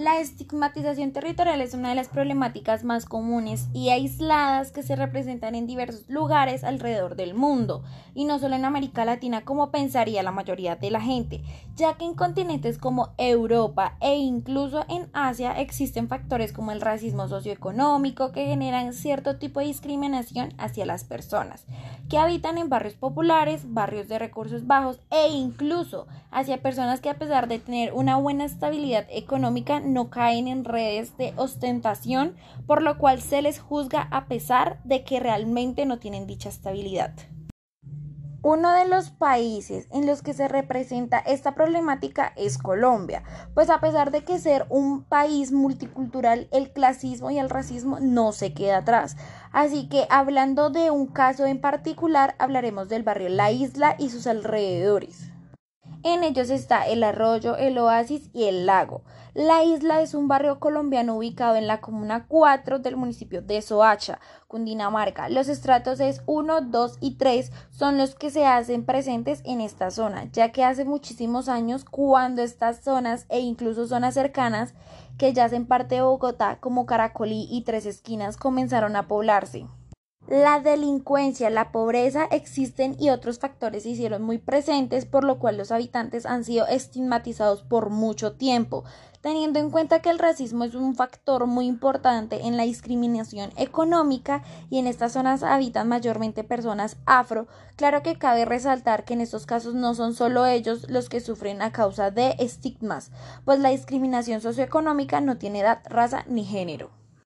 La estigmatización territorial es una de las problemáticas más comunes y aisladas que se representan en diversos lugares alrededor del mundo, y no solo en América Latina como pensaría la mayoría de la gente, ya que en continentes como Europa e incluso en Asia existen factores como el racismo socioeconómico que generan cierto tipo de discriminación hacia las personas que habitan en barrios populares, barrios de recursos bajos e incluso hacia personas que a pesar de tener una buena estabilidad económica no caen en redes de ostentación, por lo cual se les juzga a pesar de que realmente no tienen dicha estabilidad. Uno de los países en los que se representa esta problemática es Colombia, pues a pesar de que ser un país multicultural, el clasismo y el racismo no se queda atrás. Así que hablando de un caso en particular, hablaremos del barrio La Isla y sus alrededores. En ellos está el arroyo, el oasis y el lago. La isla es un barrio colombiano ubicado en la comuna 4 del municipio de Soacha, Cundinamarca. Los estratos es 1, 2 y 3 son los que se hacen presentes en esta zona, ya que hace muchísimos años cuando estas zonas e incluso zonas cercanas que ya hacen parte de Bogotá como Caracolí y Tres Esquinas comenzaron a poblarse. La delincuencia, la pobreza existen y otros factores se hicieron muy presentes, por lo cual los habitantes han sido estigmatizados por mucho tiempo, teniendo en cuenta que el racismo es un factor muy importante en la discriminación económica y en estas zonas habitan mayormente personas afro, claro que cabe resaltar que en estos casos no son solo ellos los que sufren a causa de estigmas, pues la discriminación socioeconómica no tiene edad, raza ni género.